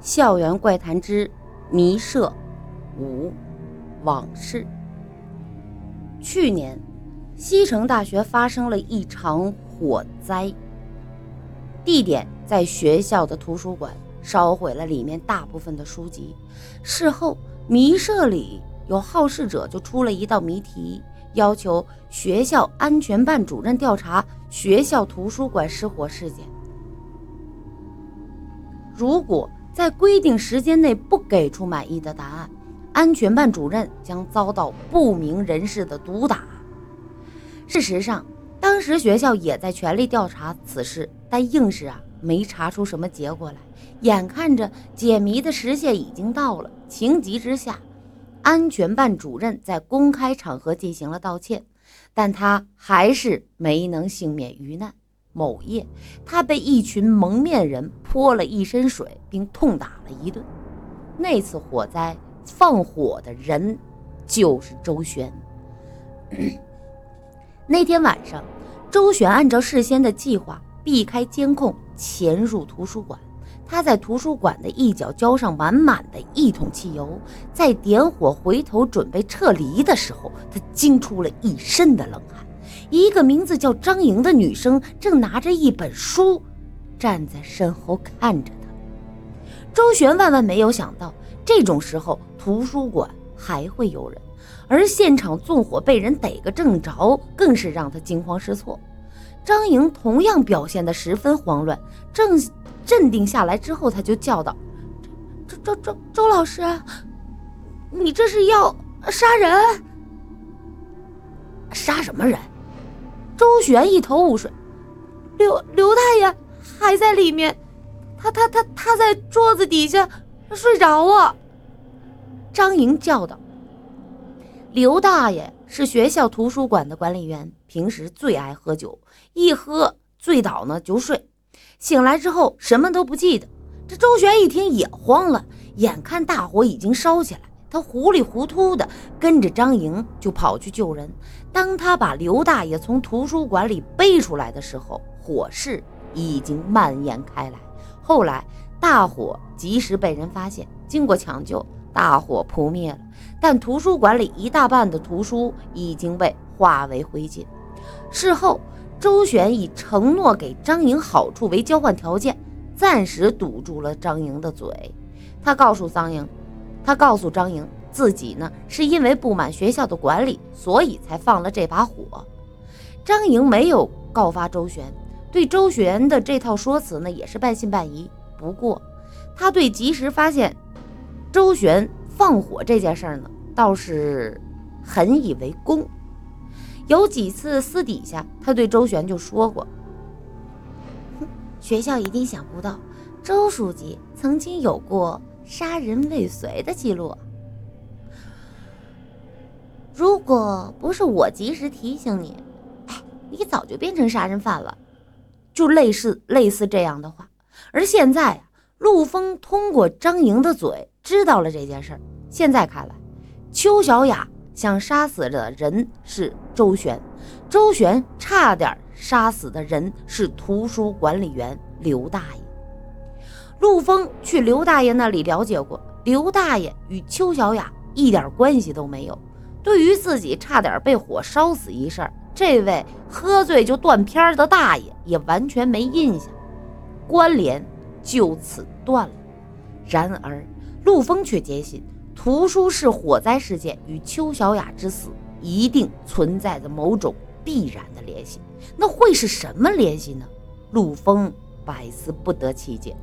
校园怪谈之迷社五往事。去年，西城大学发生了一场火灾，地点在学校的图书馆，烧毁了里面大部分的书籍。事后，迷社里有好事者就出了一道谜题，要求学校安全办主任调查学校图书馆失火事件。如果在规定时间内不给出满意的答案，安全办主任将遭到不明人士的毒打。事实上，当时学校也在全力调查此事，但硬是啊没查出什么结果来。眼看着解谜的时限已经到了，情急之下，安全办主任在公开场合进行了道歉，但他还是没能幸免于难。某夜，他被一群蒙面人泼了一身水，并痛打了一顿。那次火灾放火的人就是周旋。那天晚上，周旋按照事先的计划，避开监控，潜入图书馆。他在图书馆的一角浇上满满的一桶汽油，在点火回头准备撤离的时候，他惊出了一身的冷汗。一个名字叫张莹的女生正拿着一本书，站在身后看着他。周旋万万没有想到，这种时候图书馆还会有人，而现场纵火被人逮个正着，更是让他惊慌失措。张莹同样表现得十分慌乱，正镇定下来之后，他就叫道：“周周周周老师，你这是要杀人？杀什么人？”周旋一头雾水，刘刘大爷还在里面，他他他他在桌子底下睡着了。张莹叫道：“刘大爷是学校图书馆的管理员，平时最爱喝酒，一喝醉倒呢就睡，醒来之后什么都不记得。”这周旋一听也慌了，眼看大火已经烧起来。他糊里糊涂的跟着张莹就跑去救人。当他把刘大爷从图书馆里背出来的时候，火势已经蔓延开来。后来大火及时被人发现，经过抢救，大火扑灭了。但图书馆里一大半的图书已经被化为灰烬。事后，周旋以承诺给张莹好处为交换条件，暂时堵住了张莹的嘴。他告诉张莹。他告诉张莹，自己呢是因为不满学校的管理，所以才放了这把火。张莹没有告发周旋，对周旋的这套说辞呢也是半信半疑。不过，他对及时发现周旋放火这件事呢倒是很以为功。有几次私底下，他对周旋就说过：“学校一定想不到，周书记曾经有过。”杀人未遂的记录，如果不是我及时提醒你，你早就变成杀人犯了。就类似类似这样的话。而现在啊，陆峰通过张莹的嘴知道了这件事儿。现在看来，邱小雅想杀死的人是周旋，周旋差点杀死的人是图书管理员刘大爷。陆峰去刘大爷那里了解过，刘大爷与邱小雅一点关系都没有。对于自己差点被火烧死一事，这位喝醉就断片的大爷也完全没印象，关联就此断了。然而，陆峰却坚信图书室火灾事件与邱小雅之死一定存在着某种必然的联系。那会是什么联系呢？陆峰百思不得其解。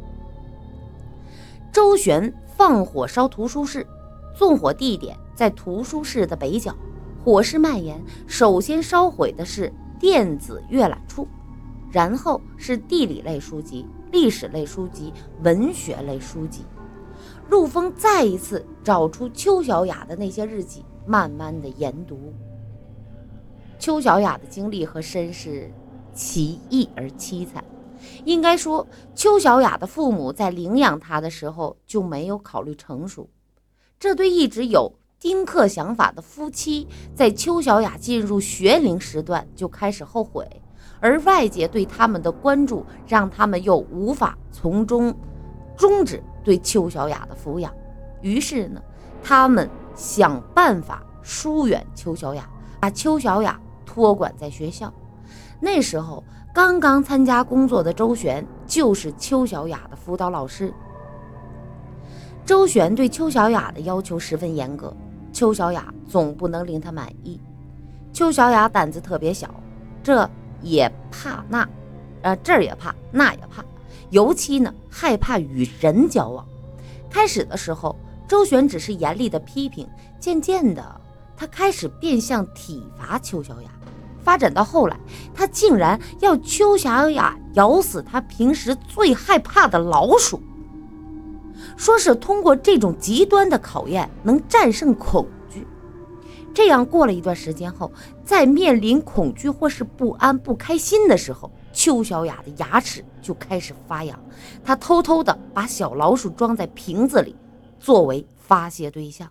周旋放火烧图书室，纵火地点在图书室的北角。火势蔓延，首先烧毁的是电子阅览处，然后是地理类书籍、历史类书籍、文学类书籍。陆峰再一次找出邱小雅的那些日记，慢慢的研读。邱小雅的经历和身世奇异而凄惨。应该说，邱小雅的父母在领养她的时候就没有考虑成熟，这对一直有丁克想法的夫妻，在邱小雅进入学龄时段就开始后悔，而外界对他们的关注，让他们又无法从中终止对邱小雅的抚养。于是呢，他们想办法疏远邱小雅，把邱小雅托管在学校。那时候刚刚参加工作的周旋就是邱小雅的辅导老师。周旋对邱小雅的要求十分严格，邱小雅总不能令他满意。邱小雅胆子特别小，这也怕那，呃这儿也怕那也怕，尤其呢害怕与人交往。开始的时候，周旋只是严厉的批评，渐渐的他开始变相体罚邱小雅。发展到后来，他竟然要邱小雅咬死他平时最害怕的老鼠，说是通过这种极端的考验能战胜恐惧。这样过了一段时间后，在面临恐惧或是不安、不开心的时候，邱小雅的牙齿就开始发痒。他偷偷的把小老鼠装在瓶子里，作为发泄对象。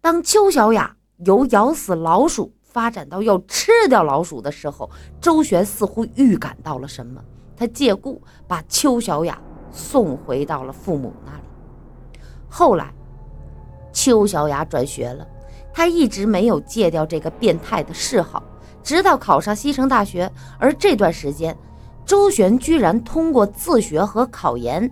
当邱小雅由咬死老鼠，发展到要吃掉老鼠的时候，周旋似乎预感到了什么，他借故把邱小雅送回到了父母那里。后来，邱小雅转学了，她一直没有戒掉这个变态的嗜好，直到考上西城大学。而这段时间，周旋居然通过自学和考研、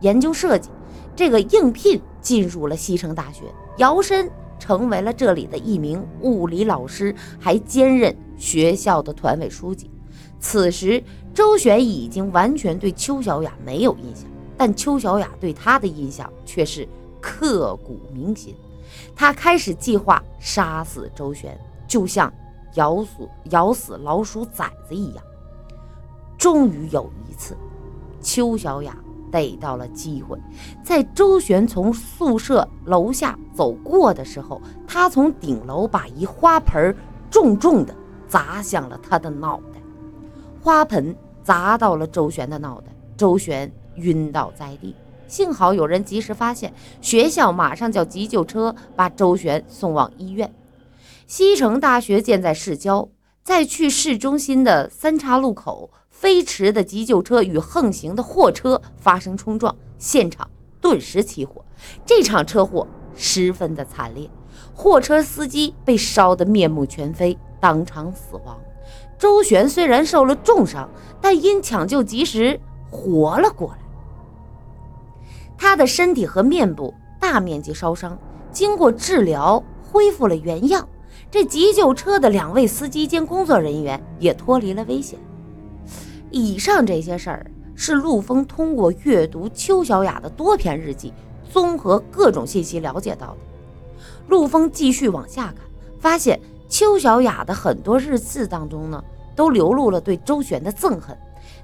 研究设计，这个应聘进入了西城大学，摇身。成为了这里的一名物理老师，还兼任学校的团委书记。此时，周旋已经完全对邱小雅没有印象，但邱小雅对他的印象却是刻骨铭心。他开始计划杀死周旋，就像咬死咬死老鼠崽子一样。终于有一次，邱小雅。逮到了机会，在周旋从宿舍楼下走过的时候，他从顶楼把一花盆重重的砸向了他的脑袋，花盆砸到了周旋的脑袋，周旋晕倒在地。幸好有人及时发现，学校马上叫急救车把周旋送往医院。西城大学建在市郊，在去市中心的三岔路口。飞驰的急救车与横行的货车发生冲撞，现场顿时起火。这场车祸十分的惨烈，货车司机被烧得面目全非，当场死亡。周旋虽然受了重伤，但因抢救及时活了过来。他的身体和面部大面积烧伤，经过治疗恢复了原样。这急救车的两位司机兼工作人员也脱离了危险。以上这些事儿是陆峰通过阅读邱小雅的多篇日记，综合各种信息了解到的。陆峰继续往下看，发现邱小雅的很多日志当中呢，都流露了对周旋的憎恨。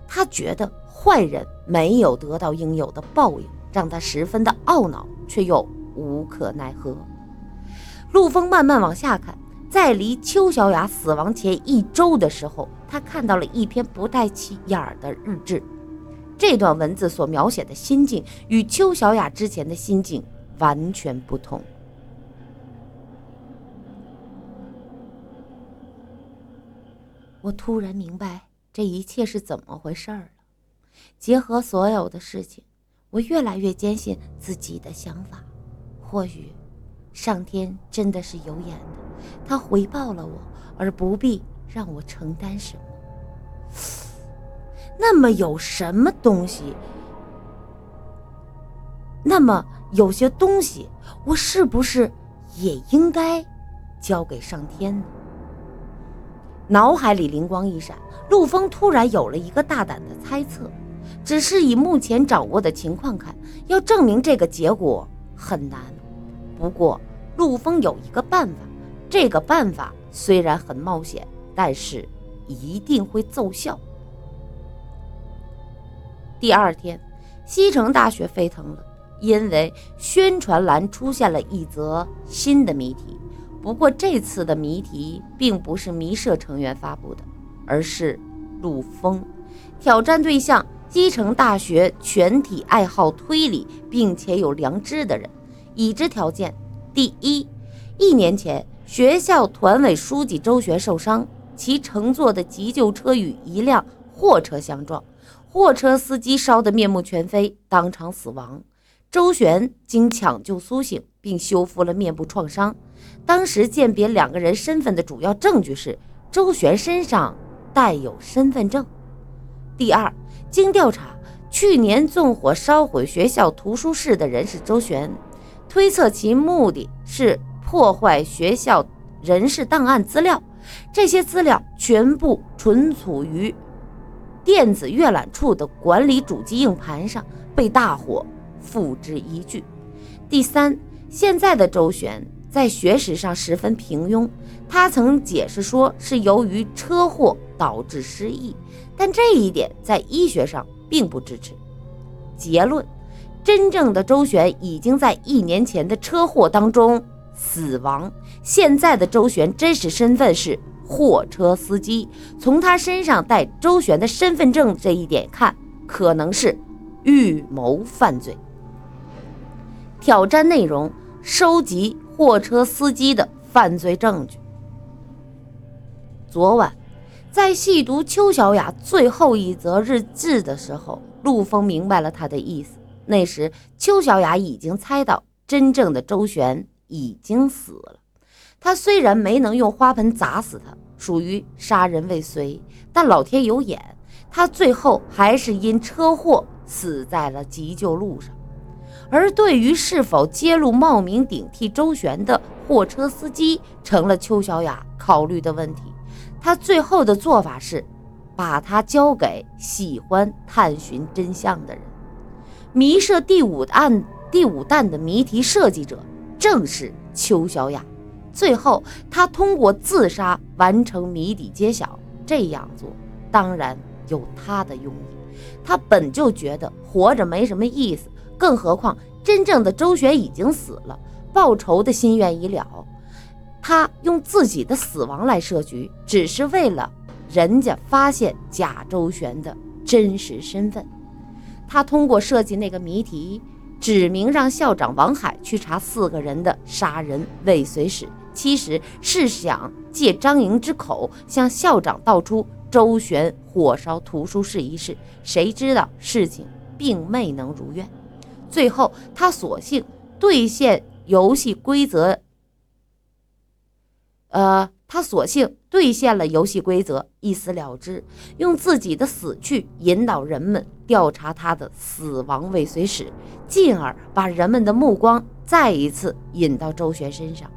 他觉得坏人没有得到应有的报应，让他十分的懊恼，却又无可奈何。陆峰慢慢往下看。在离邱小雅死亡前一周的时候，他看到了一篇不带起眼儿的日志。这段文字所描写的心境与邱小雅之前的心境完全不同。我突然明白这一切是怎么回事儿了。结合所有的事情，我越来越坚信自己的想法。或许，上天真的是有眼的。他回报了我，而不必让我承担什么。那么有什么东西？那么有些东西，我是不是也应该交给上天呢？脑海里灵光一闪，陆峰突然有了一个大胆的猜测。只是以目前掌握的情况看，要证明这个结果很难。不过，陆峰有一个办法。这个办法虽然很冒险，但是一定会奏效。第二天，西城大学沸腾了，因为宣传栏出现了一则新的谜题。不过这次的谜题并不是谜社成员发布的，而是陆峰。挑战对象：西城大学全体爱好推理并且有良知的人。已知条件：第一，一年前。学校团委书记周旋受伤，其乘坐的急救车与一辆货车相撞，货车司机烧得面目全非，当场死亡。周旋经抢救苏醒，并修复了面部创伤。当时鉴别两个人身份的主要证据是周旋身上带有身份证。第二，经调查，去年纵火烧毁学校图书室的人是周旋，推测其目的是破坏学校人事档案资料。这些资料全部存储于电子阅览处的管理主机硬盘上，被大火付之一炬。第三，现在的周旋在学识上十分平庸，他曾解释说是由于车祸导致失忆，但这一点在医学上并不支持。结论：真正的周旋已经在一年前的车祸当中。死亡。现在的周旋真实身份是货车司机，从他身上带周旋的身份证这一点看，可能是预谋犯罪。挑战内容：收集货车司机的犯罪证据。昨晚，在细读邱小雅最后一则日志的时候，陆峰明白了他的意思。那时，邱小雅已经猜到真正的周旋。已经死了。他虽然没能用花盆砸死他，属于杀人未遂，但老天有眼，他最后还是因车祸死在了急救路上。而对于是否揭露冒名顶替周旋的货车司机，成了邱小雅考虑的问题。他最后的做法是，把他交给喜欢探寻真相的人。迷设第五案第五弹的谜题设计者。正是邱小雅。最后，他通过自杀完成谜底揭晓。这样做当然有他的用意。他本就觉得活着没什么意思，更何况真正的周旋已经死了，报仇的心愿已了。他用自己的死亡来设局，只是为了人家发现假周旋的真实身份。他通过设计那个谜题。指明让校长王海去查四个人的杀人未遂史，其实是想借张莹之口向校长道出周旋火烧图书室一事。谁知道事情并未能如愿，最后他索性兑现游戏规则，呃。他索性兑现了游戏规则，一死了之，用自己的死去引导人们调查他的死亡未遂史，进而把人们的目光再一次引到周旋身上。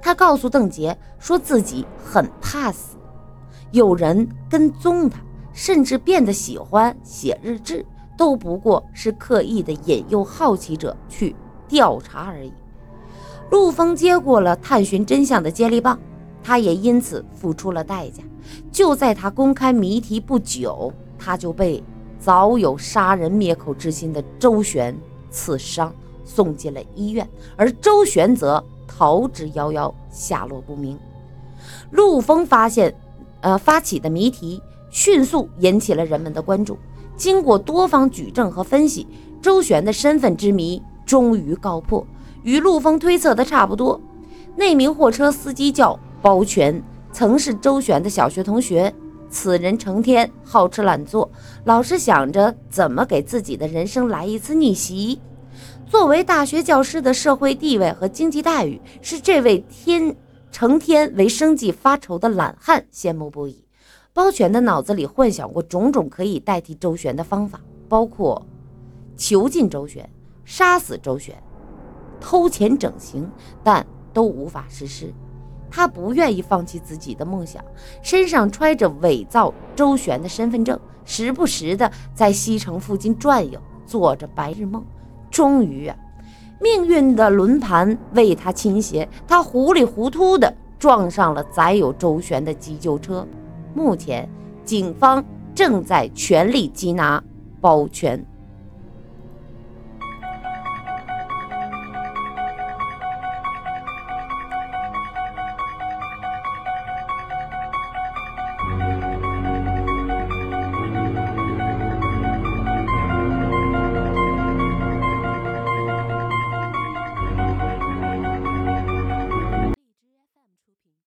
他告诉邓杰，说自己很怕死，有人跟踪他，甚至变得喜欢写日志，都不过是刻意的引诱好奇者去调查而已。陆峰接过了探寻真相的接力棒，他也因此付出了代价。就在他公开谜题不久，他就被早有杀人灭口之心的周旋刺伤，送进了医院，而周旋则逃之夭夭，下落不明。陆峰发现，呃，发起的谜题迅速引起了人们的关注。经过多方举证和分析，周旋的身份之谜终于告破。与陆峰推测的差不多，那名货车司机叫包全，曾是周旋的小学同学。此人成天好吃懒做，老是想着怎么给自己的人生来一次逆袭。作为大学教师的社会地位和经济待遇，是这位天成天为生计发愁的懒汉羡慕不已。包全的脑子里幻想过种种可以代替周旋的方法，包括囚禁周旋、杀死周旋。偷钱整形，但都无法实施。他不愿意放弃自己的梦想，身上揣着伪造周旋的身份证，时不时的在西城附近转悠，做着白日梦。终于啊，命运的轮盘为他倾斜，他糊里糊涂的撞上了载有周旋的急救车。目前，警方正在全力缉拿包全。